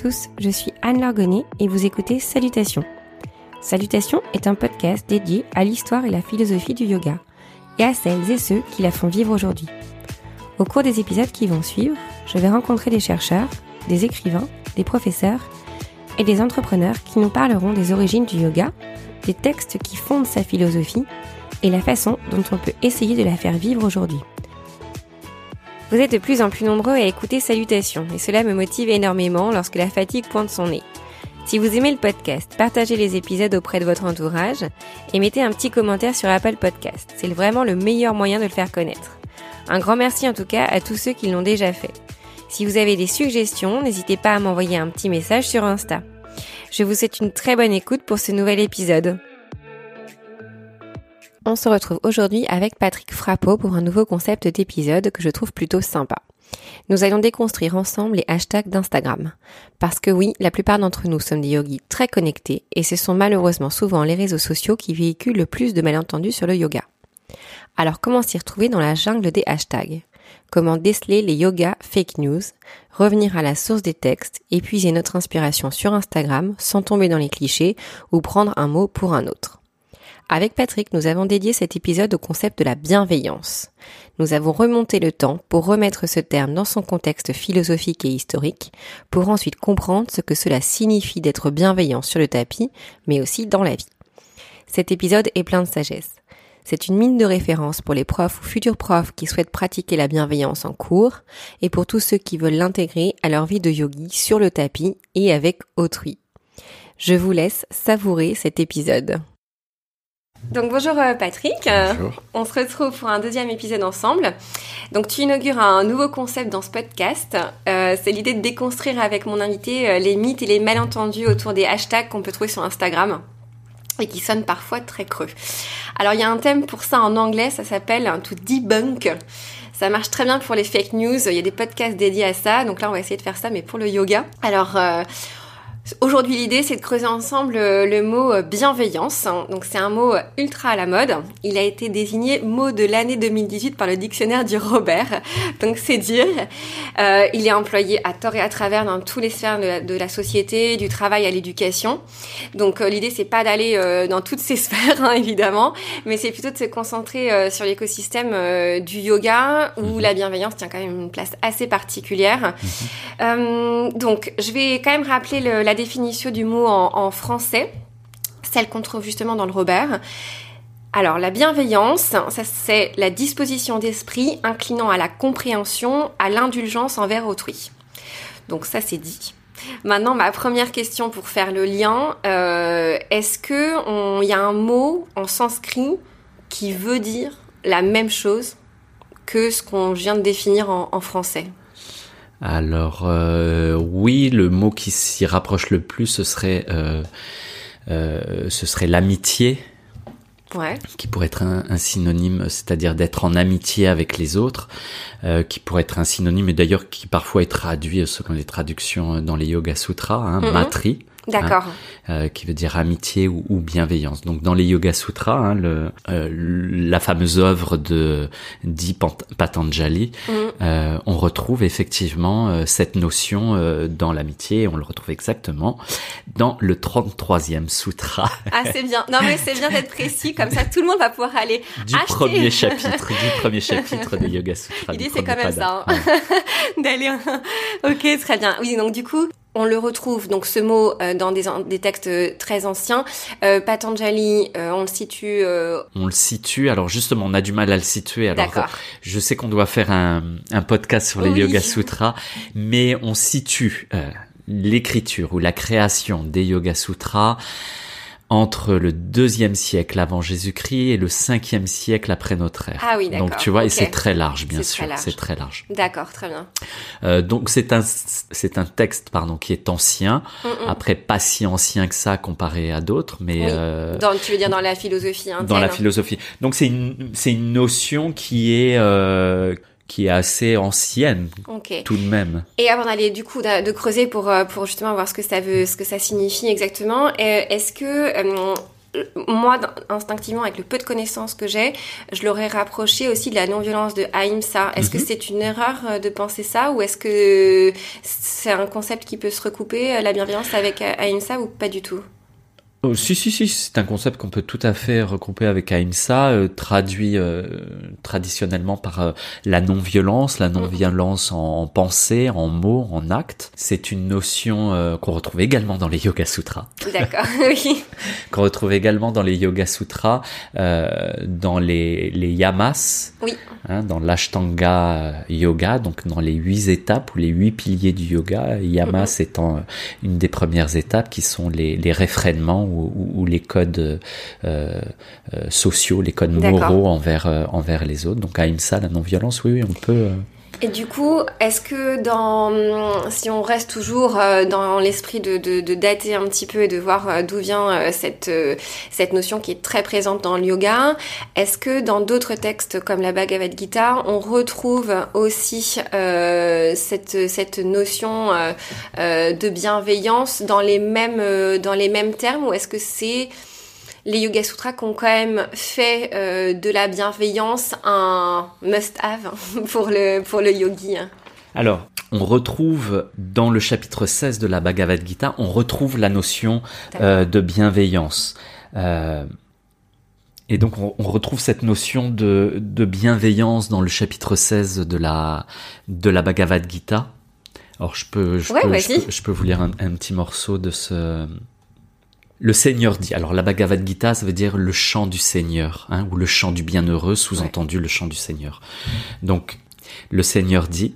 tous, je suis Anne Largonnet et vous écoutez Salutations. Salutations est un podcast dédié à l'histoire et la philosophie du yoga et à celles et ceux qui la font vivre aujourd'hui. Au cours des épisodes qui vont suivre, je vais rencontrer des chercheurs, des écrivains, des professeurs et des entrepreneurs qui nous parleront des origines du yoga, des textes qui fondent sa philosophie et la façon dont on peut essayer de la faire vivre aujourd'hui. Vous êtes de plus en plus nombreux à écouter Salutations et cela me motive énormément lorsque la fatigue pointe son nez. Si vous aimez le podcast, partagez les épisodes auprès de votre entourage et mettez un petit commentaire sur Apple Podcast. C'est vraiment le meilleur moyen de le faire connaître. Un grand merci en tout cas à tous ceux qui l'ont déjà fait. Si vous avez des suggestions, n'hésitez pas à m'envoyer un petit message sur Insta. Je vous souhaite une très bonne écoute pour ce nouvel épisode. On se retrouve aujourd'hui avec Patrick Frappeau pour un nouveau concept d'épisode que je trouve plutôt sympa. Nous allons déconstruire ensemble les hashtags d'Instagram. Parce que oui, la plupart d'entre nous sommes des yogis très connectés et ce sont malheureusement souvent les réseaux sociaux qui véhiculent le plus de malentendus sur le yoga. Alors comment s'y retrouver dans la jungle des hashtags? Comment déceler les yoga fake news, revenir à la source des textes, épuiser notre inspiration sur Instagram sans tomber dans les clichés ou prendre un mot pour un autre? Avec Patrick, nous avons dédié cet épisode au concept de la bienveillance. Nous avons remonté le temps pour remettre ce terme dans son contexte philosophique et historique, pour ensuite comprendre ce que cela signifie d'être bienveillant sur le tapis, mais aussi dans la vie. Cet épisode est plein de sagesse. C'est une mine de référence pour les profs ou futurs profs qui souhaitent pratiquer la bienveillance en cours et pour tous ceux qui veulent l'intégrer à leur vie de yogi sur le tapis et avec autrui. Je vous laisse savourer cet épisode. Donc bonjour euh, Patrick, bonjour. on se retrouve pour un deuxième épisode ensemble. Donc tu inaugures un nouveau concept dans ce podcast, euh, c'est l'idée de déconstruire avec mon invité euh, les mythes et les malentendus autour des hashtags qu'on peut trouver sur Instagram et qui sonnent parfois très creux. Alors il y a un thème pour ça en anglais, ça s'appelle un tout debunk. Ça marche très bien pour les fake news, il y a des podcasts dédiés à ça, donc là on va essayer de faire ça mais pour le yoga. Alors Aujourd'hui, l'idée, c'est de creuser ensemble euh, le mot euh, bienveillance. Donc, c'est un mot euh, ultra à la mode. Il a été désigné mot de l'année 2018 par le dictionnaire du Robert. Donc, c'est dire. il est employé à tort et à travers dans tous les sphères de la, société, du travail à l'éducation. Donc, l'idée, c'est pas d'aller dans toutes ces sphères, hein, évidemment, mais c'est plutôt de se concentrer sur l'écosystème du yoga où mhm. la bienveillance tient quand même une place assez particulière. Mhm. donc, je vais quand même rappeler le, la définition du mot en, français, celle qu'on trouve justement dans le Robert. Alors, la bienveillance, ça c'est la disposition d'esprit inclinant à la compréhension, à l'indulgence envers autrui. Donc ça c'est dit. Maintenant, ma première question pour faire le lien, euh, est-ce que il y a un mot en sanskrit qui veut dire la même chose que ce qu'on vient de définir en français? Alors euh, oui, le mot qui s'y rapproche le plus, ce serait, euh, euh, ce serait l'amitié. Ouais. qui pourrait être un, synonyme, c'est-à-dire d'être en amitié avec les autres, qui pourrait être un synonyme, et d'ailleurs qui parfois est traduit selon les traductions dans les Yoga Sutras, hein, matri, D'accord. Hein, euh, qui veut dire amitié ou, bienveillance. Donc dans les Yoga Sutras, hein, le, euh, la fameuse œuvre de Di Patanjali, mm. euh, on retrouve effectivement cette notion dans l'amitié. On le retrouve exactement dans le 33e sutra. Ah c'est bien. Non mais c'est bien d'être précis, comme ça tout le monde va pouvoir aller du premier chapitre, du premier chapitre des Yoga Sutras. L'idée c'est quand même ça, hein. d'aller. ok, très bien. Oui, donc du coup, on le retrouve, donc ce mot, euh, dans des, des, textes très anciens. Euh, Patanjali, euh, on le situe... On le situe, alors justement, on a du mal à le situer. Alors, je sais qu'on doit faire un, un, podcast sur les Yoga Sutras, mais on situe l'écriture ou la création des Yoga Sutras entre le deuxième siècle avant Jésus-Christ et le cinquième siècle après notre ère. Ah oui, d'accord. Donc tu vois, et c'est très large, bien sûr, c'est très large. D'accord, très bien. Euh, donc c'est un c'est un texte pardon qui est ancien, mm, mm. après pas si ancien que ça comparé à d'autres, mais euh, dans, tu veux dire dans la philosophie hein, Dans la philosophie. Donc c'est une c'est une notion qui est euh, qui est assez ancienne tout de même. Et avant d'aller du coup de, creuser pour euh, pour justement voir ce que ça veut, ce que ça signifie exactement, euh, est-ce que euh, moi, instinctivement, avec le peu de connaissances que j'ai, je l'aurais rapproché aussi de la non-violence de Ahimsa. Est-ce que mhm. c'est une erreur de penser ça? Ou est-ce que c'est un concept qui peut se recouper, la bienveillance avec Ahimsa ou pas du tout? Oh, si, si, si, c'est un concept qu'on peut tout à fait regrouper avec Ahimsa, euh, traduit euh, traditionnellement par euh, la non-violence, la non-violence en, pensée, en mots, en actes. C'est une notion qu'on retrouve également dans les Yoga Sutras. D'accord, oui. qu'on retrouve également dans les Yoga Sutras, dans les, les yamas, oui. hein, dans l'Ashtanga Yoga, donc dans les huit étapes ou les huit piliers du yoga, yamas mm-hmm. étant une des premières étapes qui sont les, les réfrénements ou, les codes euh, euh, sociaux, les codes moraux envers, euh, envers les autres. Donc à IMSA, la non-violence, oui, oui, on peut... Et du coup, est-ce que dans, si on reste toujours dans l'esprit de, de, dater un petit peu et de voir d'où vient cette, cette notion qui est très présente dans le yoga, est-ce que dans d'autres textes comme la Bhagavad Gita, on retrouve aussi cette, cette notion de bienveillance dans les mêmes, dans les mêmes termes ou est-ce que c'est les Yoga Sutras qui ont quand même fait euh, de la bienveillance un must-have pour le, pour le yogi. Hein. Alors, on retrouve dans le chapitre 16 de la Bhagavad Gita, on retrouve la notion euh, de bienveillance. Euh, et donc on, retrouve cette notion de, de, bienveillance dans le chapitre 16 de la, de la Bhagavad Gita. Alors je peux, je, peux, je, peux, vous lire un, un, petit morceau de ce, le Seigneur dit. Alors la Bhagavad Gita, ça veut dire le chant du Seigneur, hein, ou le chant du bienheureux, sous-entendu le chant du Seigneur. Donc le Seigneur dit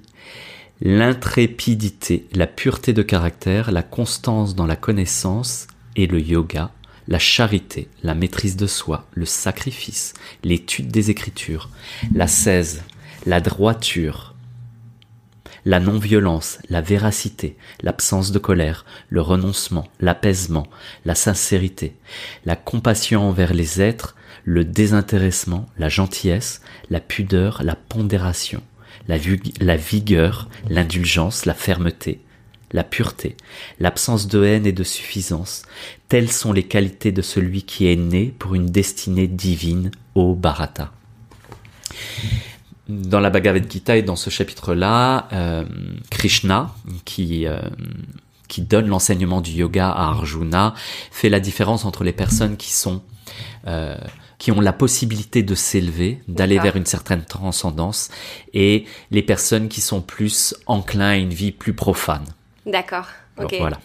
l'intrépidité, la pureté de caractère, la constance dans la connaissance et le yoga, la charité, la maîtrise de soi, le sacrifice, l'étude des Écritures, la cèse, la droiture, la non-violence, la véracité, l'absence de colère, le renoncement, l'apaisement, la sincérité, la compassion envers les êtres, le désintéressement, la gentillesse, la pudeur, la pondération, la, vigueur, l'indulgence, la fermeté, la pureté, l'absence de haine et de suffisance, telles sont les qualités de celui qui est né pour une destinée divine au Bharata dans la Bhagavad Gita et dans ce chapitre-là, euh, Krishna, qui, euh, qui donne l'enseignement du yoga à Arjuna, fait la différence entre les personnes qui sont euh, qui ont la possibilité de s'élever, d'aller vers une certaine transcendance, et les personnes qui sont plus enclins à une vie plus profane. D'accord. Voilà.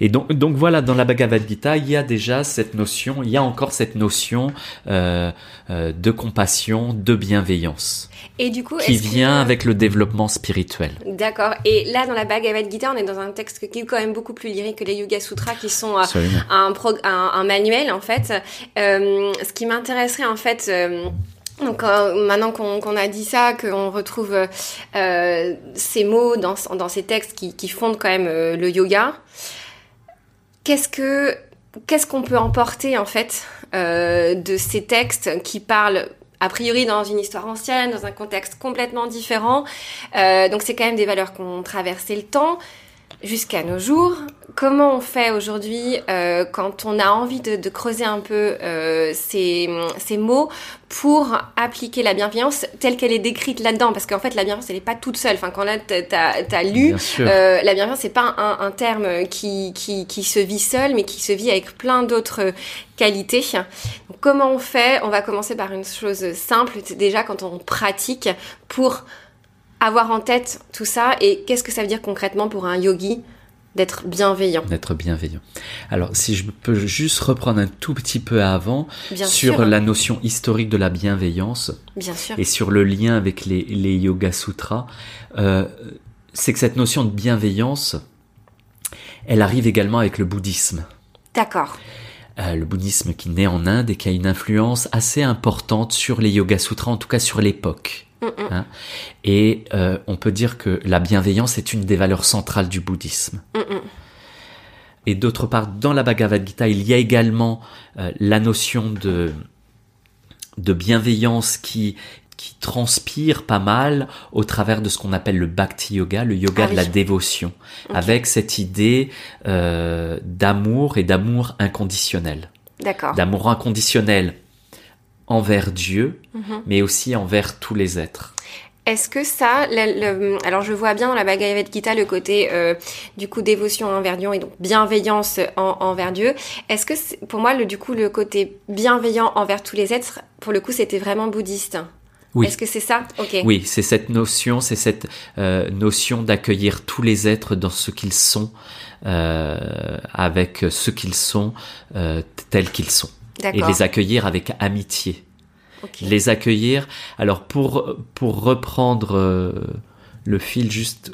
Et donc, donc voilà, dans la Bhagavad Gita, il y a déjà cette notion, il y a encore cette notion euh, euh, de compassion, de bienveillance. Et du coup, qui vient avec le développement spirituel. D'accord. Et là, dans la Bhagavad Gita, on est dans un texte qui est quand même beaucoup plus lyrique que les Yoga Sutras, qui sont euh, un, un, manuel en fait. ce qui m'intéresserait en fait donc euh, maintenant qu'on a dit ça, qu'on retrouve euh, ces mots dans, ces textes qui, fondent quand même euh, le yoga, qu'est-ce que qu'est-ce qu'on peut emporter en fait de ces textes qui parlent a priori dans une histoire ancienne, dans un contexte complètement différent? donc c'est quand même des valeurs qui ont traversé le temps jusqu'à nos jours. Comment on fait aujourd'hui euh, quand on a envie de, creuser un peu euh, ces, mots pour appliquer la bienveillance telle qu'elle est décrite là-dedans? Parce qu'en fait, la bienveillance, elle n'est pas toute seule. Enfin, quand là, tu as, lu, euh, la bienveillance, c'est pas un, terme qui, qui, qui, se vit seul, mais qui se vit avec plein d'autres qualités. comment on fait? On va commencer par une chose simple, déjà quand on pratique pour avoir en tête tout ça et qu'est-ce que ça veut dire concrètement pour un yogi d'être bienveillant? D'être bienveillant. Alors, si je peux juste reprendre un tout petit peu avant sur la notion historique de la bienveillance Bien sûr. et sur le lien avec les, les Yoga Sutras, euh, c'est que cette notion de bienveillance, elle arrive également avec le bouddhisme. D'accord. Euh, le bouddhisme qui naît en Inde et qui a une influence assez importante sur les Yoga Sutras, en tout cas sur l'époque. Hein. Et euh, on peut dire que la bienveillance est une des valeurs centrales du bouddhisme. Et d'autre part, dans la Bhagavad Gita, il y a également euh, la notion de, de bienveillance qui, qui transpire pas mal au travers de ce qu'on appelle le bhakti yoga, le yoga ah de la dévotion, avec cette idée euh, d'amour et d'amour inconditionnel. d'amour inconditionnel envers Dieu, mhm. mais aussi envers tous les êtres. Est-ce que ça, alors je vois bien dans la Bhagavad Gita le côté euh, du coup dévotion envers Dieu et donc bienveillance envers Dieu. Est-ce que pour moi le du coup le côté bienveillant envers tous les êtres, pour le coup c'était vraiment bouddhiste oui. Est-ce que c'est ça? Oui, c'est cette notion, c'est cette euh, notion d'accueillir tous les êtres dans ce qu'ils sont, euh, avec ce qu'ils sont, tels qu'ils sont, et les accueillir avec amitié. Les accueillir. Alors pour pour reprendre euh, le fil juste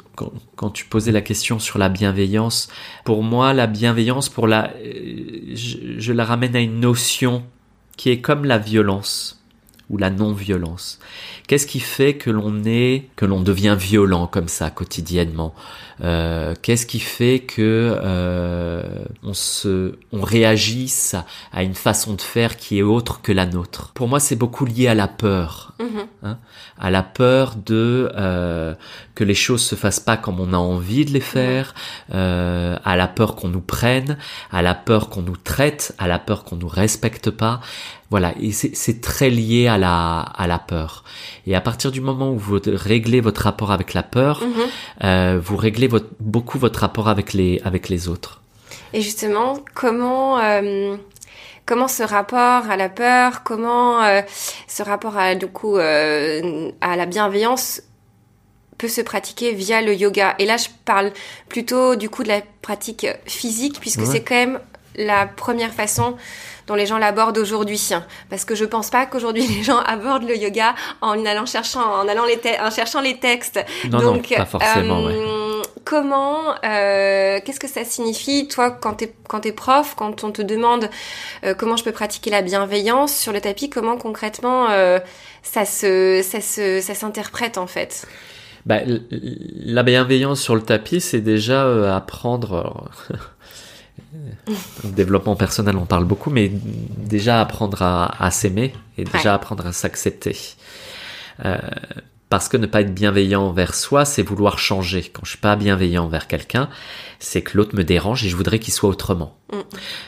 quand, tu posais la question sur la bienveillance, pour moi la bienveillance pour la euh, je la ramène à une notion qui est comme la violence ou la non-violence. Qu'est-ce qui fait que l'on est, que l'on devient violent comme ça quotidiennement? Euh, Qu'est-ce qui fait que euh, on se, on réagisse à, une façon de faire qui est autre que la nôtre? Pour moi, c'est beaucoup lié à la peur, mm-hmm. hein, à la peur de euh, que les choses se fassent pas comme on a envie de les faire, euh, à la peur qu'on nous prenne, à la peur qu'on nous traite, à la peur qu'on nous respecte pas. Voilà, et c'est très lié à la, à la peur. Et à partir du moment où vous réglez votre rapport avec la peur, mhm. euh, vous réglez votre, beaucoup votre rapport avec les, avec les autres. Et justement, comment, euh, comment ce rapport à la peur, comment euh, ce rapport à, du coup, euh, à la bienveillance peut se pratiquer via le yoga? Et là, je parle plutôt du coup de la pratique physique, puisque c'est quand même la première façon dont les gens l'abordent aujourd'hui. Parce que je pense pas qu'aujourd'hui les gens abordent le yoga en allant cherchant, en allant les en cherchant les textes. Non, Donc, non, pas forcément. Euh, Comment, euh, qu'est-ce que ça signifie, toi, quand t'es quand es prof, quand on te demande euh, comment je peux pratiquer la bienveillance sur le tapis, comment concrètement ça se ça se ça s'interprète en fait? Bah, la bienveillance sur le tapis, c'est déjà euh, apprendre. développement personnel, on parle beaucoup, mais déjà apprendre à, s'aimer et déjà apprendre à s'accepter. Euh, parce que ne pas être bienveillant envers soi, c'est vouloir changer. Quand je suis pas bienveillant envers quelqu'un, c'est que l'autre me dérange et je voudrais qu'il soit autrement. Mm.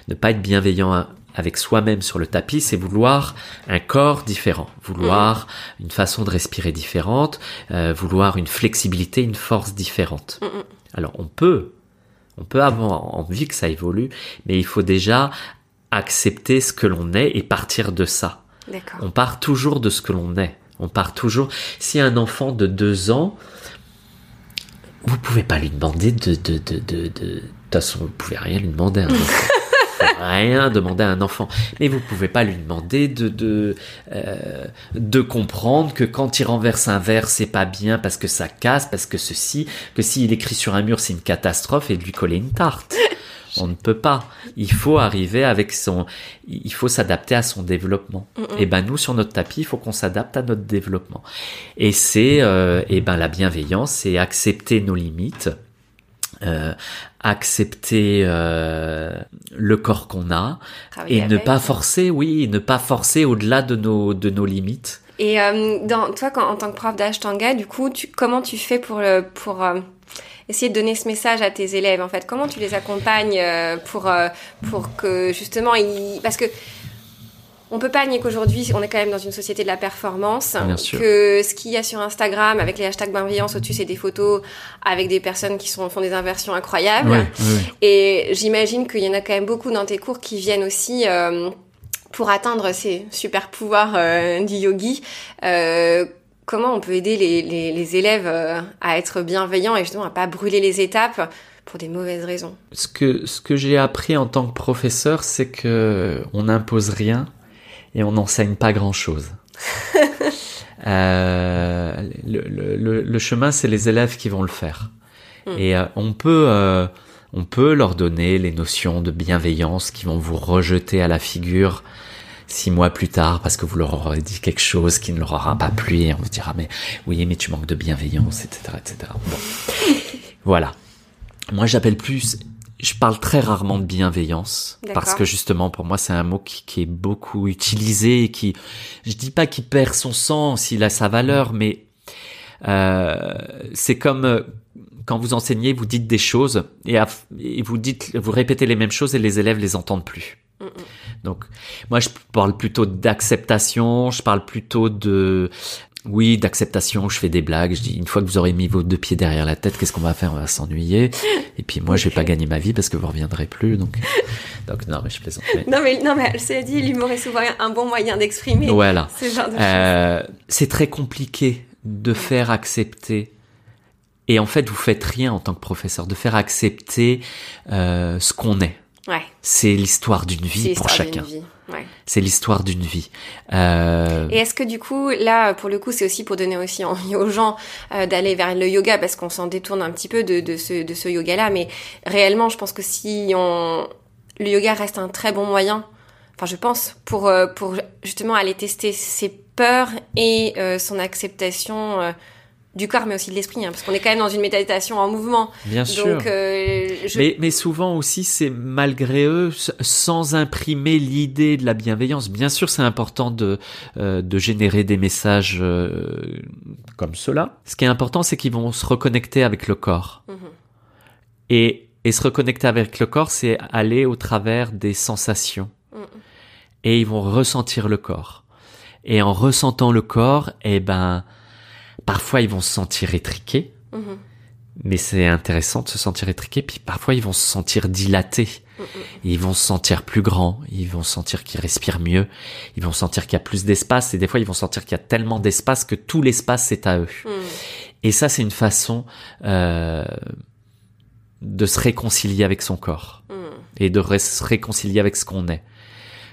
Ne pas être bienveillant avec soi-même sur le tapis, c'est vouloir un corps différent, vouloir mm. une façon de respirer différente, euh, vouloir une flexibilité, une force différente. Mm, Alors on peut on peut avoir envie que ça évolue, mais il faut déjà accepter ce que l'on est et partir de ça. On part toujours de ce que l'on est. On part toujours. Si un enfant de deux ans, vous pouvez pas lui demander de, de, de, de, de, de toute façon, vous pouvez rien lui demander. rien demander à un enfant. Mais vous pouvez pas lui demander de de euh, de comprendre que quand il renverse un verre, c'est pas bien parce que ça casse, parce que ceci, que s'il écrit sur un mur, c'est une catastrophe et de lui coller une tarte. On ne peut pas. Il faut arriver avec son, il faut s'adapter à son développement. Et ben nous sur notre tapis, il faut qu'on s'adapte à notre développement. Et c'est, euh, et ben la bienveillance, c'est accepter nos limites euh, accepter euh, le corps qu'on a et ne pas forcer, oui, ne pas forcer au-delà de nos de nos limites. Et euh, dans toi, quand, en tant que prof d'ashtanga, du coup, tu, comment tu fais pour le pour essayer de donner ce message à tes élèves en fait? Comment tu les accompagnes pour pour que justement ils parce que on peut pas nier qu'aujourd'hui, on est quand même dans une société de la performance. Que ce qu'il y a sur Instagram avec les hashtags bienveillance au-dessus, c'est des photos avec des personnes qui sont, font des inversions incroyables. Et j'imagine qu'il y en a quand même beaucoup dans tes cours qui viennent aussi euh, pour atteindre ces super pouvoirs euh, du yogi. Euh, comment on peut aider les, les, les élèves euh, à être bienveillants et justement à pas brûler les étapes pour des mauvaises raisons? Ce que ce que j'ai appris en tant que professeur, c'est que on n'impose rien et on n'enseigne pas grand-chose. euh, le, le, le, chemin, c'est les élèves qui vont le faire. Hmm. Et euh, on peut, euh, on peut leur donner les notions de bienveillance qui vont vous rejeter à la figure six mois plus tard parce que vous leur aurez dit quelque chose qui ne leur aura pas plu et on vous dira mais oui mais tu manques de bienveillance etc etc. Bon. voilà. Moi j'appelle plus je parle très rarement de bienveillance parce que justement pour moi c'est un mot qui, qui, est beaucoup utilisé et qui je dis pas qu'il perd son sens il a sa valeur mais euh, c'est comme euh, quand vous enseignez vous dites des choses et, et, vous dites vous répétez les mêmes choses et les élèves les entendent plus. Donc, moi, je parle plutôt d'acceptation, je parle plutôt de, oui, d'acceptation, je fais des blagues, je dis, une fois que vous aurez mis vos deux pieds derrière la tête, qu'est-ce qu'on va faire? On va s'ennuyer. Et puis, moi, je vais pas gagner ma vie parce que vous reviendrez plus, donc, donc, non, mais je plaisante. Non, mais, non, mais, c'est dit, l'humour est souvent un bon moyen d'exprimer. Voilà. Ce genre de euh, c'est très compliqué de faire accepter et en fait, vous faites rien en tant que professeur, de faire accepter euh, ce qu'on est. Ouais. C'est l'histoire d'une vie pour chacun. Ouais. C'est l'histoire d'une vie. Euh... Et est-ce que du coup, là, pour le coup, c'est aussi pour donner aussi envie aux gens euh, d'aller vers le yoga, parce qu'on s'en détourne un petit peu de, de ce, de ce yoga-là, mais réellement, je pense que si on... Le yoga reste un très bon moyen, enfin je pense, pour, euh, pour justement aller tester ses peurs et son acceptation du corps, mais aussi de l'esprit, hein, parce qu'on est quand même dans une méditation en mouvement. Bien sûr. Euh, mais, mais, souvent aussi, c'est malgré eux, sans imprimer l'idée de la bienveillance. Bien sûr, c'est important de, euh, de générer des messages euh, comme cela. Ce qui est important, c'est qu'ils vont se reconnecter avec le corps. Mhm. Et, et se reconnecter avec le corps, c'est aller au travers des sensations. Mhm. Et ils vont ressentir le corps. Et en ressentant le corps, eh ben, Parfois, ils vont se sentir étriqués. Mhm. Mais c'est intéressant de se sentir étriqués. Puis parfois, ils vont se sentir dilatés. Mhm. Ils vont se sentir plus grands. Ils vont sentir qu'ils respirent mieux. Ils vont sentir qu'il y a plus d'espace. Et des fois, ils vont sentir qu'il y a tellement d'espace que tout l'espace, c'est à eux. Mhm. Et ça, c'est une façon euh, de se réconcilier avec son corps. Et de se réconcilier avec ce qu'on est.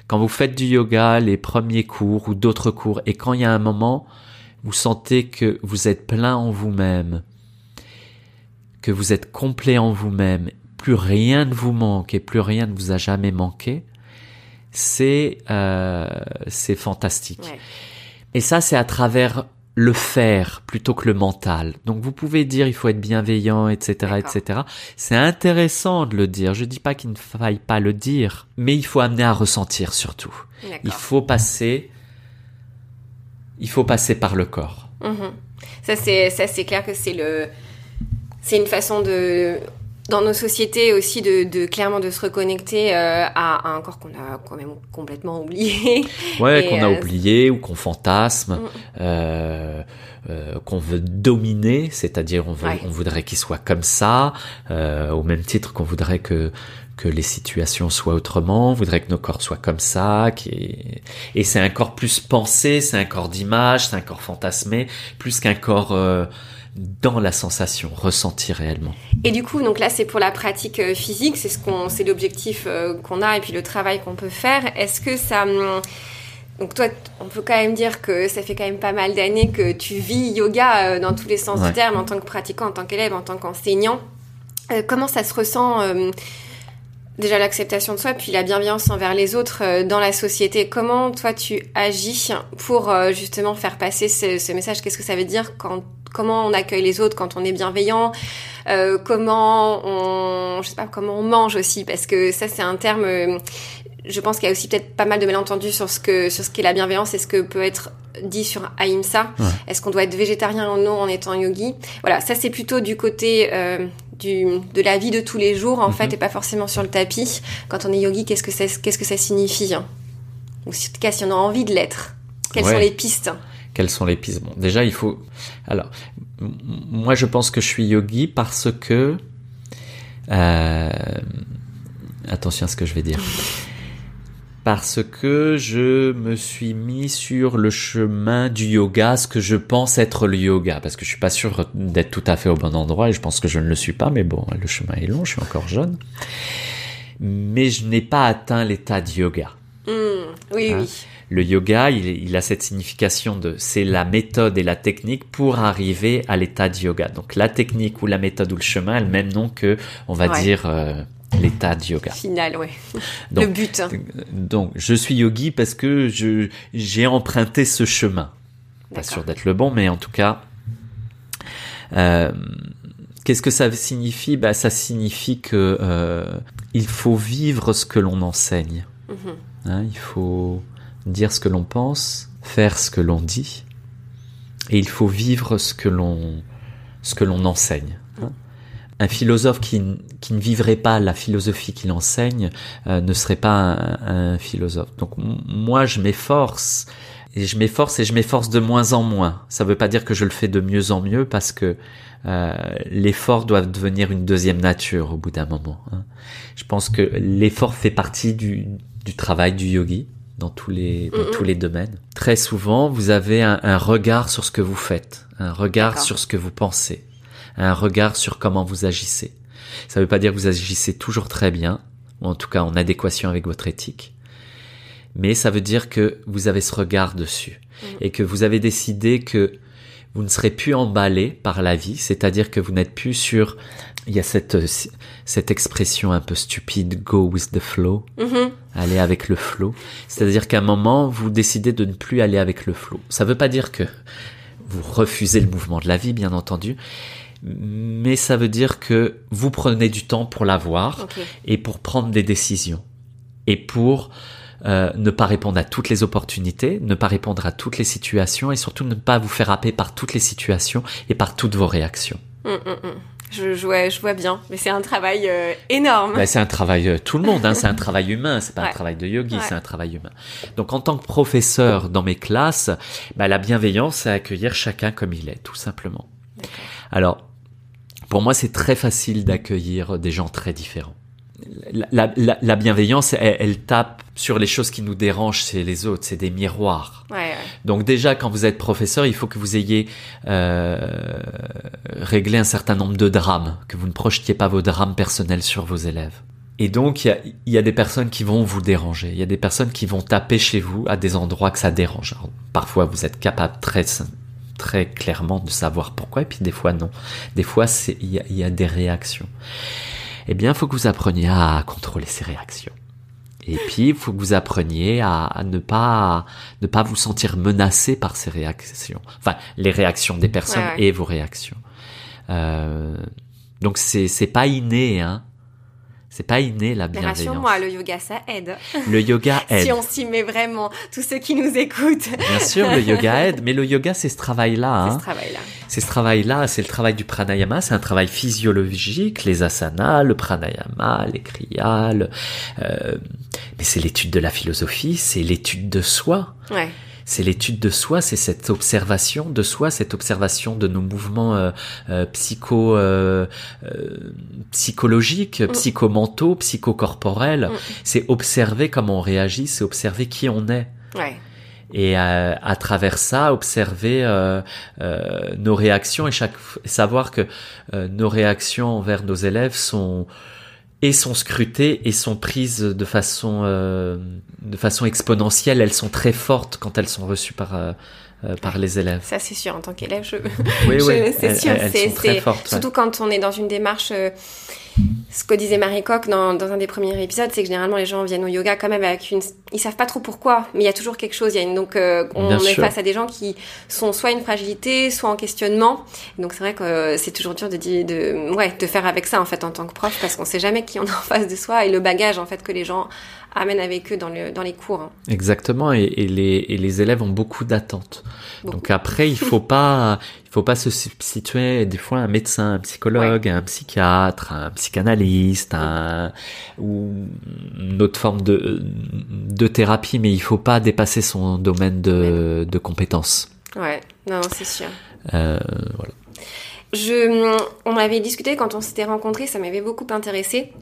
Quand vous faites du yoga, les premiers cours ou d'autres cours, et quand il y a un moment vous sentez que vous êtes plein en vous-même, que vous êtes complet en vous-même, plus rien ne vous manque et plus rien ne vous a jamais manqué, c'est euh, c'est fantastique. Et ça, c'est à travers le faire plutôt que le mental. Donc vous pouvez dire il faut être bienveillant, etc., etc. C'est intéressant de le dire. Je dis pas qu'il ne faille pas le dire, mais il faut amener à ressentir surtout. Il faut passer il faut passer par le corps. Mhm. Ça c'est ça c'est clair que c'est le c'est une façon de dans nos sociétés aussi de, de clairement de se reconnecter euh, à, un corps qu'on a quand même complètement oublié. Ouais, qu'on a euh, oublié ou qu'on fantasme, mm. euh, euh, qu'on veut dominer, c'est-à-dire on, veut, on voudrait qu'il soit comme ça, euh, au même titre qu'on voudrait que que les situations soient autrement, on voudrait que nos corps soient comme ça, qui et c'est un corps plus pensé, c'est un corps d'image, c'est un corps fantasmé, plus qu'un corps euh, dans la sensation, ressenti réellement. Et du coup, donc là, c'est pour la pratique physique, c'est ce qu'on, c'est l'objectif qu'on a et puis le travail qu'on peut faire. Est-ce que ça, hum, donc toi, on peut quand même dire que ça fait quand même pas mal d'années que tu vis yoga dans tous les sens du terme, en tant que pratiquant, en tant qu'élève, en tant qu'enseignant. comment ça se ressent déjà l'acceptation de soi, puis la bienveillance envers les autres euh, dans la société? Comment toi tu agis pour euh, justement faire passer ce, message? Qu'est-ce que ça veut dire quand comment on accueille les autres quand on est bienveillant? Euh, Comment on, je sais pas, comment on mange aussi? Parce que ça c'est un terme. Je pense qu'il y a aussi peut-être pas mal de malentendus sur ce que sur ce qu'est la bienveillance et ce que peut être dit sur Ahimsa. Est-ce qu'on doit être végétarien ou non en étant yogi? Voilà, ça c'est plutôt du côté de la vie de tous les jours en fait mhm. et pas forcément sur le tapis. Quand on est yogi, qu'est-ce que ça, qu'est-ce que ça signifie Ou en tout cas, si on a envie de l'être, quelles sont les pistes? Quelles sont les pistes? Bon, déjà, il faut. Alors, moi, je pense que je suis yogi parce que. Euh... Attention à ce que je vais dire. Parce que je me suis mis sur le chemin du yoga, ce que je pense être le yoga, parce que je suis pas sûr d'être tout à fait au bon endroit et je pense que je ne le suis pas, mais bon, le chemin est long, je suis encore jeune. Mais je n'ai pas atteint l'état de yoga. Hmm, oui, hein? oui. Le yoga, il, il, a cette signification de c'est la méthode et la technique pour arriver à l'état de yoga. Donc la technique ou la méthode ou le chemin a le même nom que, on va dire, euh, l'état de yoga. Final, ouais. le but. Donc, je suis yogi parce que je j'ai emprunté ce chemin. Pas sûr d'être le bon, mais en tout cas, euh, qu'est-ce que ça signifie? Bah, ça signifie que euh, il faut vivre ce que l'on enseigne. Mhm. hein, il faut dire ce que l'on pense, faire ce que l'on dit, et il faut vivre ce que l'on ce que l'on enseigne. Hein. Un philosophe qui, qui, ne vivrait pas la philosophie qu'il enseigne euh, ne serait pas un, un philosophe. Donc moi, je m'efforce et je m'efforce et je m'efforce de moins en moins. Ça ne veut pas dire que je le fais de mieux en mieux parce que euh, l'effort doit devenir une deuxième nature au bout d'un moment. Hein. Je pense que l'effort fait partie du, du travail du yogi dans tous les dans tous les domaines. Très souvent, vous avez un, un, regard sur ce que vous faites, un regard sur ce que vous pensez, un regard sur comment vous agissez. Ça ne veut pas dire que vous agissez toujours très bien, ou en tout cas en adéquation avec votre éthique, mais ça veut dire que vous avez ce regard dessus mm. et que vous avez décidé que vous ne serez plus emballé par la vie, c'est-à-dire que vous n'êtes plus sur il y a cette cette expression un peu stupide go with the flow, mm-hmm. aller avec le flow, c'est-à-dire qu'à un moment vous décidez de ne plus aller avec le flow. Ça ne veut pas dire que vous refusez le mouvement de la vie, bien entendu, mais ça veut dire que vous prenez du temps pour l'avoir et pour prendre des décisions et pour euh, ne pas répondre à toutes les opportunités, ne pas répondre à toutes les situations et surtout ne pas vous faire happer par toutes les situations et par toutes vos réactions. Hum, hum, hum. Je, je, vois, je vois bien, mais c'est un travail euh, énorme. Bah, c'est un travail, euh, tout le monde, hein, c'est un travail humain, c'est pas un travail de yogi, c'est un travail humain. Donc en tant que professeur dans mes classes, bah, la bienveillance, c'est accueillir chacun comme il est, tout simplement. Alors, pour moi, c'est très facile d'accueillir des gens très différents la, la, la bienveillance, elle, elle, tape sur les choses qui nous dérangent chez les autres. C'est des miroirs. Ouais, ouais. Donc déjà, quand vous êtes professeur, il faut que vous ayez euh, réglé un certain nombre de drames, que vous ne projetiez pas vos drames personnels sur vos élèves. Et donc, il y a, y a, des personnes qui vont vous déranger. Il y a des personnes qui vont taper chez vous à des endroits que ça dérange. Alors, parfois, vous êtes capable très très clairement de savoir pourquoi, et puis des fois non. Des fois, il y, y a des réactions eh bien, il faut que vous appreniez à contrôler ces réactions. Et puis, il faut que vous appreniez à, ne pas ne pas vous sentir menacé par ces réactions. Enfin, les réactions des personnes et vos réactions. Euh, donc, c'est c'est pas inné, hein. C'est pas inné la bienveillance. Mais moi le yoga ça aide. Le yoga aide. si on s'y met vraiment, tous ceux qui nous écoutent. Bien sûr, le yoga aide, mais le yoga c'est ce travail-là. Hein. C'est ce travail-là. C'est ce travail-là, c'est le travail du pranayama, c'est un travail physiologique, les asanas, le pranayama, les kriyas, euh... mais c'est l'étude de la philosophie, c'est l'étude de soi. Ouais c'est l'étude de soi, c'est cette observation de soi, cette observation de nos mouvements euh, euh, psycho euh, euh psychologiques, mm. psychomentaux, psychocorporels. Mm. C'est observer comment on réagit, c'est observer qui on est. Ouais. Et à, travers ça, observer nos réactions et chaque savoir que nos réactions envers nos élèves sont et sont scrutées et sont prises de façon euh, de façon exponentielle. Elles sont très fortes quand elles sont reçues par euh, euh par les élèves. Ça c'est sûr en tant qu'élève, je, oui, oui. c'est sûr, c'est très fortes, surtout quand on est dans une démarche euh, ce que disait Marie Coq dans, dans, un des premiers épisodes, c'est que généralement les gens viennent au yoga quand même avec une, ils savent pas trop pourquoi, mais il y a toujours quelque chose. Il y a une, donc euh, on est face à des gens qui sont soit une fragilité, soit en questionnement. Donc c'est vrai que c'est toujours dur de, de, ouais, de faire avec ça en fait en tant que prof parce qu'on sait jamais qui on a en face de soi et le bagage en fait que les gens amènent avec eux dans, le, dans les cours. Hein. Exactement, et, et, les, et les élèves ont beaucoup d'attentes. Donc après, il faut pas, il faut pas se situer des fois un médecin, un psychologue, un psychiatre, un psychanalyste, un, ou une autre forme de, de thérapie, mais il faut pas dépasser son domaine de, de compétences. Ouais, non, c'est sûr. Euh, voilà. Je, on avait discuté quand on s'était rencontrés, ça m'avait beaucoup intéressé.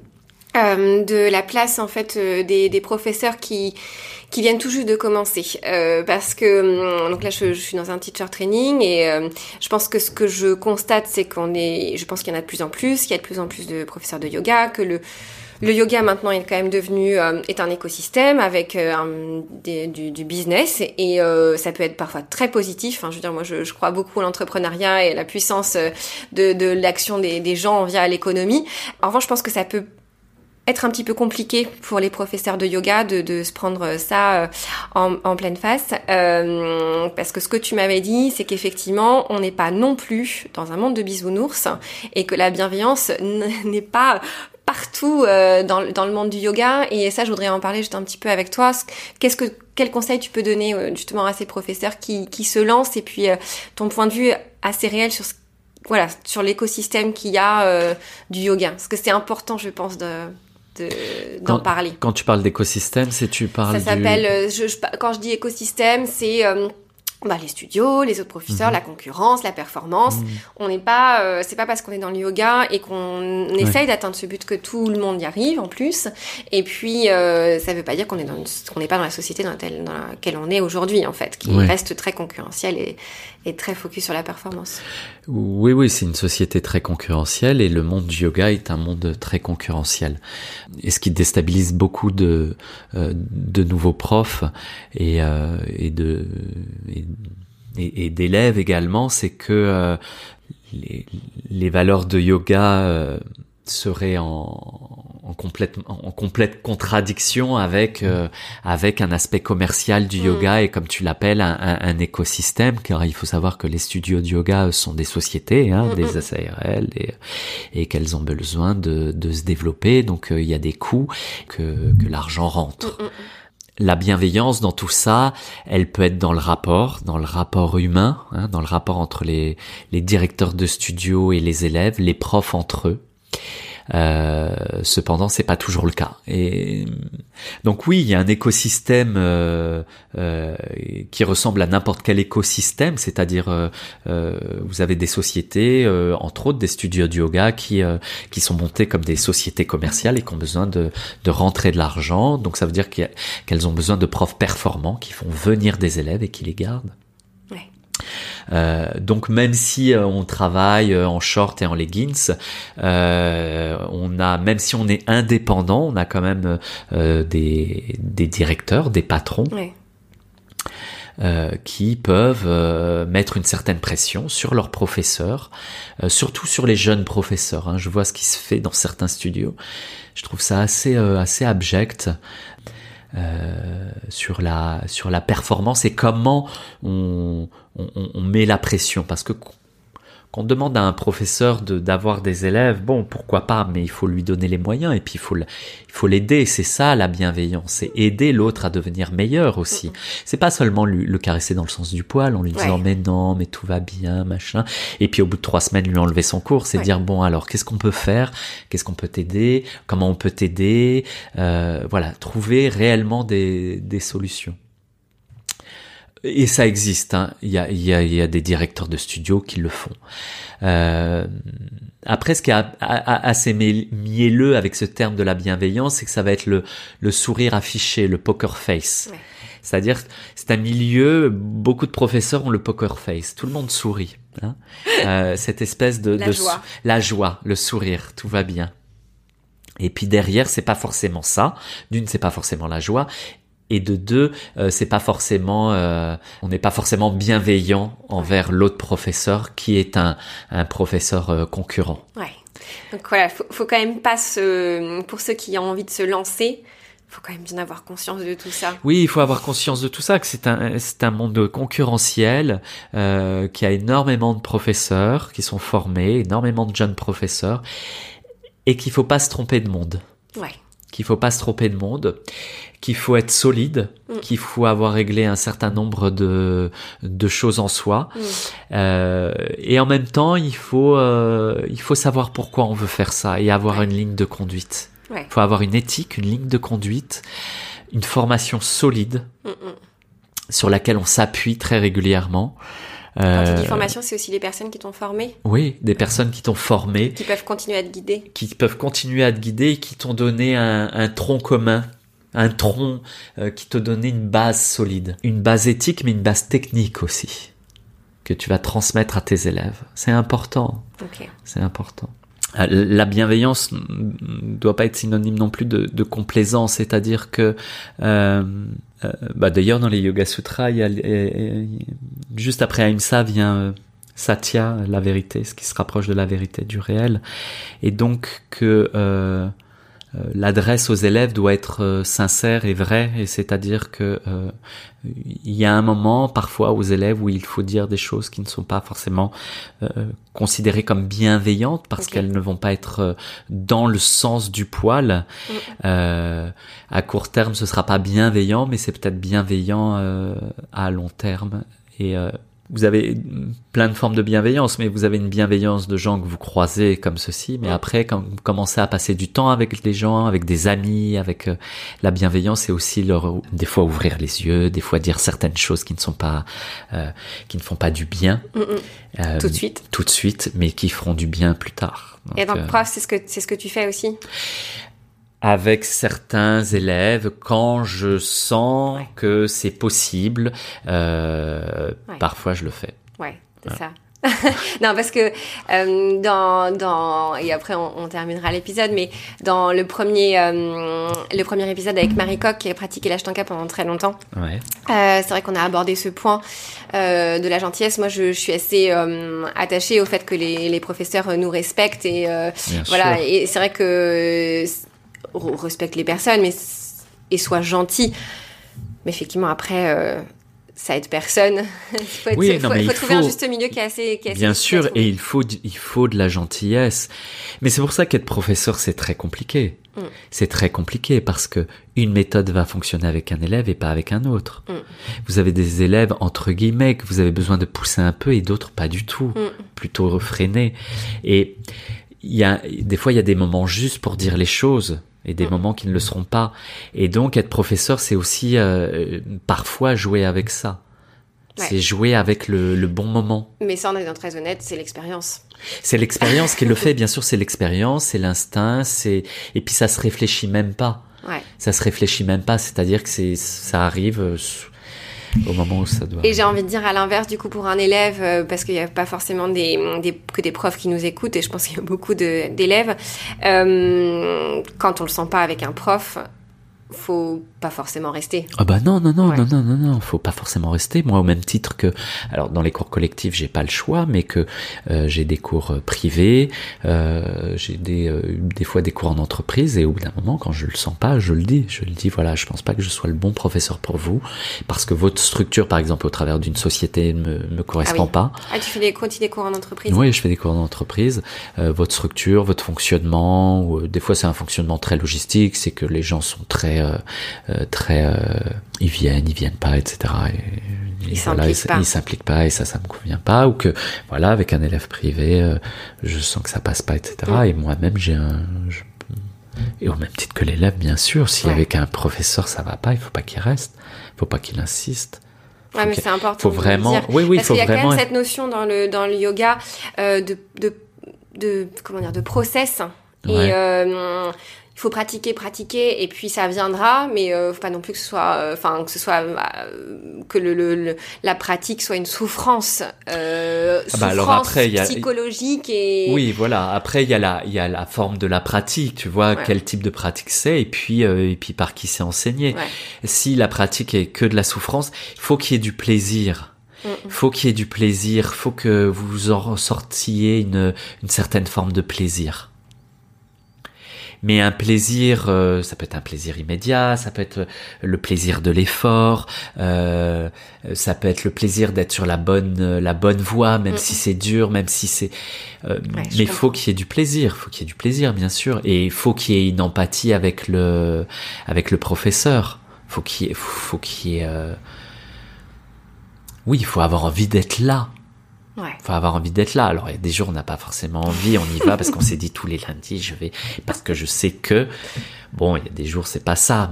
Euh, de la place en fait euh, des, des, professeurs qui qui viennent tout juste de commencer euh, parce que hum, donc là je, suis dans un teacher training et euh, je pense que ce que je constate c'est qu'on est je pense qu'il y en a de plus en plus qu'il y a de plus en plus de professeurs de yoga que le le yoga maintenant est quand même devenu euh, est un écosystème avec des, du, du, business et ça peut être parfois très positif. Enfin, je veux dire, moi, je, je crois beaucoup à l'entrepreneuriat et à la puissance de, de l'action des, des gens via l'économie. En revanche, je pense que ça peut être un petit peu compliqué pour les professeurs de yoga de, de se prendre ça euh, en, en pleine face. Euh, parce que ce que tu m'avais dit, c'est qu'effectivement, on n'est pas non plus dans un monde de bisounours et que la bienveillance n'est pas partout euh, dans, dans, le monde du yoga. Et ça, je voudrais en parler juste un petit peu avec toi. Qu'est-ce que quel conseil tu peux donner euh, justement à ces professeurs qui, qui se lancent et puis ton point de vue assez réel sur ce voilà, sur l'écosystème qu'il y a du yoga? Parce que c'est important, je pense, de d'en parler. Quand tu parles d'écosystème, c'est tu parles. Ça s'appelle. quand je dis écosystème, c'est bah, les studios, les autres professeurs, mhm. la concurrence, la performance. Mhm. On n'est pas, euh, c'est pas parce qu'on est dans le yoga et qu'on essaye d'atteindre ce but que tout le monde y arrive en plus. Et puis, euh, ça veut pas dire qu'on est dans, qu'on n'est pas dans la société dans, dans laquelle on est aujourd'hui en fait, qui reste très concurrentielle et, et très focus sur la performance. Oui, oui, c'est une société très concurrentielle et le monde du yoga est un monde très concurrentiel. Et ce qui déstabilise beaucoup de, euh, de nouveaux profs et, euh, et de et, d'élèves également, c'est que euh, les, les, valeurs de yoga seraient en en complète, en complète contradiction avec euh, avec un aspect commercial du mm. yoga et comme tu l'appelles un, un, écosystème car il faut savoir que les studios de yoga sont des sociétés hein, mm, des mm. SARL et, et qu'elles ont besoin de, de se développer donc euh, il y a des coûts que, que l'argent rentre la bienveillance dans tout ça, elle peut être dans le rapport, dans le rapport humain, hein, dans le rapport entre les, les directeurs de studio et les élèves, les profs entre eux. Euh, cependant, c'est pas toujours le cas. Et donc oui, il y a un écosystème euh, euh, qui ressemble à n'importe quel écosystème, c'est-à-dire vous avez des sociétés, entre autres des studios de yoga, qui qui sont montés comme des sociétés commerciales et qui ont besoin de de rentrer de l'argent. Donc ça veut dire qu'elles ont besoin de profs performants qui font venir des élèves et qui les gardent. Euh, donc même si euh, on travaille euh, en short et en leggings, on a même si on est indépendant, on a quand même des, des directeurs, des patrons. qui peuvent mettre une certaine pression sur leurs professeurs, surtout sur les jeunes professeurs. Hein. Je vois ce qui se fait dans certains studios. Je trouve ça assez assez abject. Euh, sur la sur la performance et comment on, on, on met la pression. Parce que qu'on demande à un professeur de d'avoir des élèves, bon, pourquoi pas, mais il faut lui donner les moyens et puis il faut il faut l'aider. C'est ça la bienveillance, c'est aider l'autre à devenir meilleur aussi. C'est pas seulement lui, le caresser dans le sens du poil en lui disant mais non, mais tout va bien, machin. Et puis au bout de trois semaines lui enlever son cours, c'est dire bon alors qu'est-ce qu'on peut faire, qu'est-ce qu'on peut t'aider, comment on peut t'aider, euh, voilà, trouver réellement des des solutions. Et ça existe, hein. il, y a, il, y a, il y a des directeurs de studio qui le font. Euh, après, ce qui est assez mielleux avec ce terme de la bienveillance, c'est que ça va être le, le sourire affiché, le poker face. C'est-à-dire, c'est un milieu, beaucoup de professeurs ont le poker face. Tout le monde sourit. Hein. Euh, cette espèce de, la, joie. la joie, le sourire, tout va bien. Et puis derrière, c'est pas forcément ça. D'une, c'est pas forcément la joie et de deux, euh, c'est pas forcément, euh, on n'est pas forcément bienveillant envers l'autre professeur qui est un, un professeur euh, concurrent. Ouais. Donc voilà, faut, faut quand même pas se, pour ceux qui ont envie de se lancer, faut quand même bien avoir conscience de tout ça. Oui, il faut avoir conscience de tout ça, que c'est un, c'est un monde concurrentiel, euh, qui a énormément de professeurs qui sont formés, énormément de jeunes professeurs, et qu'il faut pas se tromper de monde. Ouais qu'il faut pas se tromper de monde, qu'il faut être solide, mm. qu'il faut avoir réglé un certain nombre de, de choses en soi, mm. euh, et en même temps il faut euh, il faut savoir pourquoi on veut faire ça et avoir une ligne de conduite. Il faut avoir une éthique, une ligne de conduite, une formation solide mm, sur laquelle on s'appuie très régulièrement. Quand tu dis euh, formation, c'est aussi les personnes qui t'ont formé Oui, des personnes qui t'ont formé. Qui peuvent continuer à te guider. Qui peuvent continuer à te guider et qui t'ont donné un, un, tronc commun. Un tronc euh, qui te donnait une base solide. Une base éthique, mais une base technique aussi. Que tu vas transmettre à tes élèves. C'est important. Okay. C'est important. Euh, la bienveillance ne doit pas être synonyme non plus de, de complaisance, c'est-à-dire que euh, euh, bah d'ailleurs dans les Yoga Sutras, il y a, juste après Ahimsa vient euh, Satya, la vérité, ce qui se rapproche de la vérité du réel, et donc que l'adresse aux élèves doit être euh, sincère et vraie, et c'est-à-dire que euh, il y a un moment parfois aux élèves où il faut dire des choses qui ne sont pas forcément considérées comme bienveillantes parce qu'elles ne vont pas être dans le sens du poil. Mm. à court terme, ce sera pas bienveillant, mais c'est peut-être bienveillant à long terme. Et vous avez plein de formes de bienveillance, mais vous avez une bienveillance de gens que vous croisez comme ceci. Mais après, quand vous commencez à passer du temps avec les gens, avec des amis, avec euh, la bienveillance, c'est aussi leur des fois ouvrir les yeux, des fois dire certaines choses qui ne sont pas, euh, qui ne font pas du bien mm, mm. Euh, tout de suite, tout de suite, mais qui feront du bien plus tard. Et donc, prof, c'est ce que c'est ce que tu fais aussi? Avec certains élèves quand je sens que c'est possible. Euh, Parfois, je le fais. Ouais, c'est ça. non, parce que euh, dans, dans et après on, terminera l'épisode, mais dans le premier euh, le premier épisode avec Marie Coq qui a pratiqué l'ashtanka pendant très longtemps, ouais. euh, c'est vrai qu'on a abordé ce point de la gentillesse. Moi, je, je suis assez attachée au fait que les, les professeurs nous respectent et voilà. Et c'est vrai que respecte les personnes mais, et soit gentil. Mais effectivement, après, euh, ça aide personne. il faut, oui, non, faut, trouver un juste milieu qui est assez. Qui est bien sûr, et il faut, il faut de la gentillesse. Mais c'est pour ça qu'être professeur, c'est très compliqué. Mm. C'est très compliqué parce que une méthode va fonctionner avec un élève et pas avec un autre. Mm. Vous avez des élèves entre guillemets que vous avez besoin de pousser un peu et d'autres pas du tout, mm. plutôt refréner. Et il y a des fois il y a des moments justes pour dire les choses et des mm. moments qui ne le seront pas. Et donc être professeur, c'est aussi euh, parfois jouer avec ça. C'est jouer avec le, le, bon moment. Mais ça, en étant très honnête, c'est l'expérience. C'est l'expérience qui le fait, bien sûr, c'est l'expérience, c'est l'instinct, c'est et puis ça se réfléchit même pas. Ouais. Ça se réfléchit même pas, c'est-à-dire que c'est ça arrive euh, au moment où ça doit. Et j'ai envie de dire à l'inverse, du coup, pour un élève, euh, parce qu'il n'y a pas forcément des, des, que des profs qui nous écoutent, et je pense qu'il y a beaucoup d'élèves, euh, quand on le sent pas avec un prof, faut pas forcément rester. Ah bah non non non non non non non, faut pas forcément rester. Moi au même titre que alors dans les cours collectifs, j'ai pas le choix mais que euh, j'ai des cours euh, privés, euh, j'ai des euh, des fois des cours en entreprise et au bout d'un moment quand je le sens pas, je le dis, je le dis voilà, je pense pas que je sois le bon professeur pour vous parce que votre structure par exemple au travers d'une société me me correspond ah pas. Ah tu fais des des cours en entreprise? Oui, je fais des cours en entreprise, votre structure, votre fonctionnement ou des fois c'est un fonctionnement très logistique, c'est que les gens sont très euh, très, euh, ils viennent, ils viennent pas, etc. Et, ils s'impliquent pas. et ça, ça me convient pas. Ou que, voilà, avec un élève privé, je sens que ça passe pas, etc. Mm. Et moi-même, j'ai un, et au même titre que l'élève, bien sûr, si avec un professeur ça va pas, il faut pas qu'il reste, il faut pas qu'il insiste. Ouais, mais c'est important. Faut vraiment, oui, oui, il faut y a vraiment. Quand même cette notion dans le dans le yoga de, de de comment dire de process et il faut pratiquer, pratiquer, et puis ça viendra, mais euh, faut pas non plus que ce soit, euh, enfin que ce soit euh, que le, le, la pratique soit une souffrance, euh, ah bah alors après, y a, psychologique et. Oui, voilà. Après, il y a la, il y a la forme de la pratique. Tu vois quel type de pratique c'est, et puis et puis par qui c'est enseigné. Si la pratique est que de la souffrance, il faut qu'il y ait du plaisir. Il faut qu'il y ait du plaisir, faut que vous en ressortiez une, une certaine forme de plaisir mais un plaisir, euh, ça peut être un plaisir immédiat, ça peut être le plaisir de l'effort, euh, ça peut être le plaisir d'être sur la bonne la bonne voie, même si c'est dur, même si c'est. Euh, mais faut qu'il y ait du plaisir, faut qu'il y ait du plaisir, bien sûr, et faut qu'il y ait une empathie avec le avec le professeur. Faut qu'il faut qu'il y ait. Oui, il faut avoir envie d'être là. Ouais. Faut avoir envie d'être là. Alors il y a des jours où on n'a pas forcément envie, on y va parce qu'on s'est dit tous les lundis je vais parce que je sais que bon il y a des jours c'est pas ça,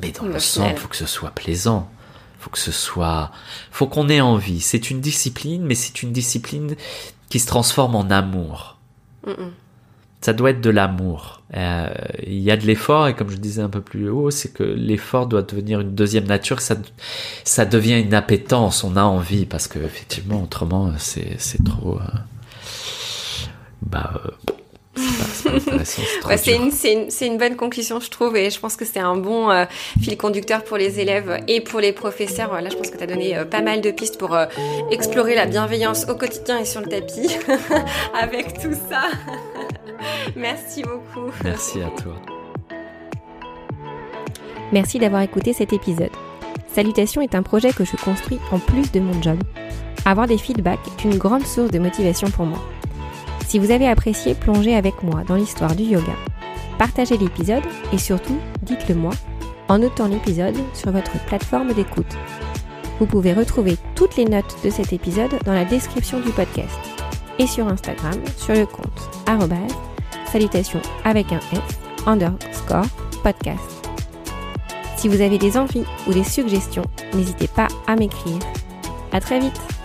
mais dans le, sens faut que ce soit plaisant, faut que ce soit, faut qu'on ait envie. C'est une discipline, mais c'est une discipline qui se transforme en amour ça doit être de l'amour. Euh, il y a de l'effort et comme je disais un peu plus haut, c'est que l'effort doit devenir une deuxième nature. Ça, ça devient une appétence. On a envie parce que effectivement, autrement, c'est c'est trop. Euh, bah, euh, c'est une, une, bonne conclusion, je trouve, et je pense que c'est un bon euh, fil conducteur pour les élèves et pour les professeurs. Là, je pense que tu as donné euh, pas mal de pistes pour euh, explorer la bienveillance au quotidien et sur le tapis avec tout ça. Merci beaucoup. Merci à toi. Merci d'avoir écouté cet épisode. Salutation est un projet que je construis en plus de mon job. Avoir des feedbacks est une grande source de motivation pour moi. Si vous avez apprécié, plongez avec moi dans l'histoire du yoga. Partagez l'épisode et surtout, dites-le moi en notant l'épisode sur votre plateforme d'écoute. Vous pouvez retrouver toutes les notes de cet épisode dans la description du podcast et sur Instagram sur le compte salutations avec un S underscore podcast. Si vous avez des envies ou des suggestions, n'hésitez pas à m'écrire. À très vite!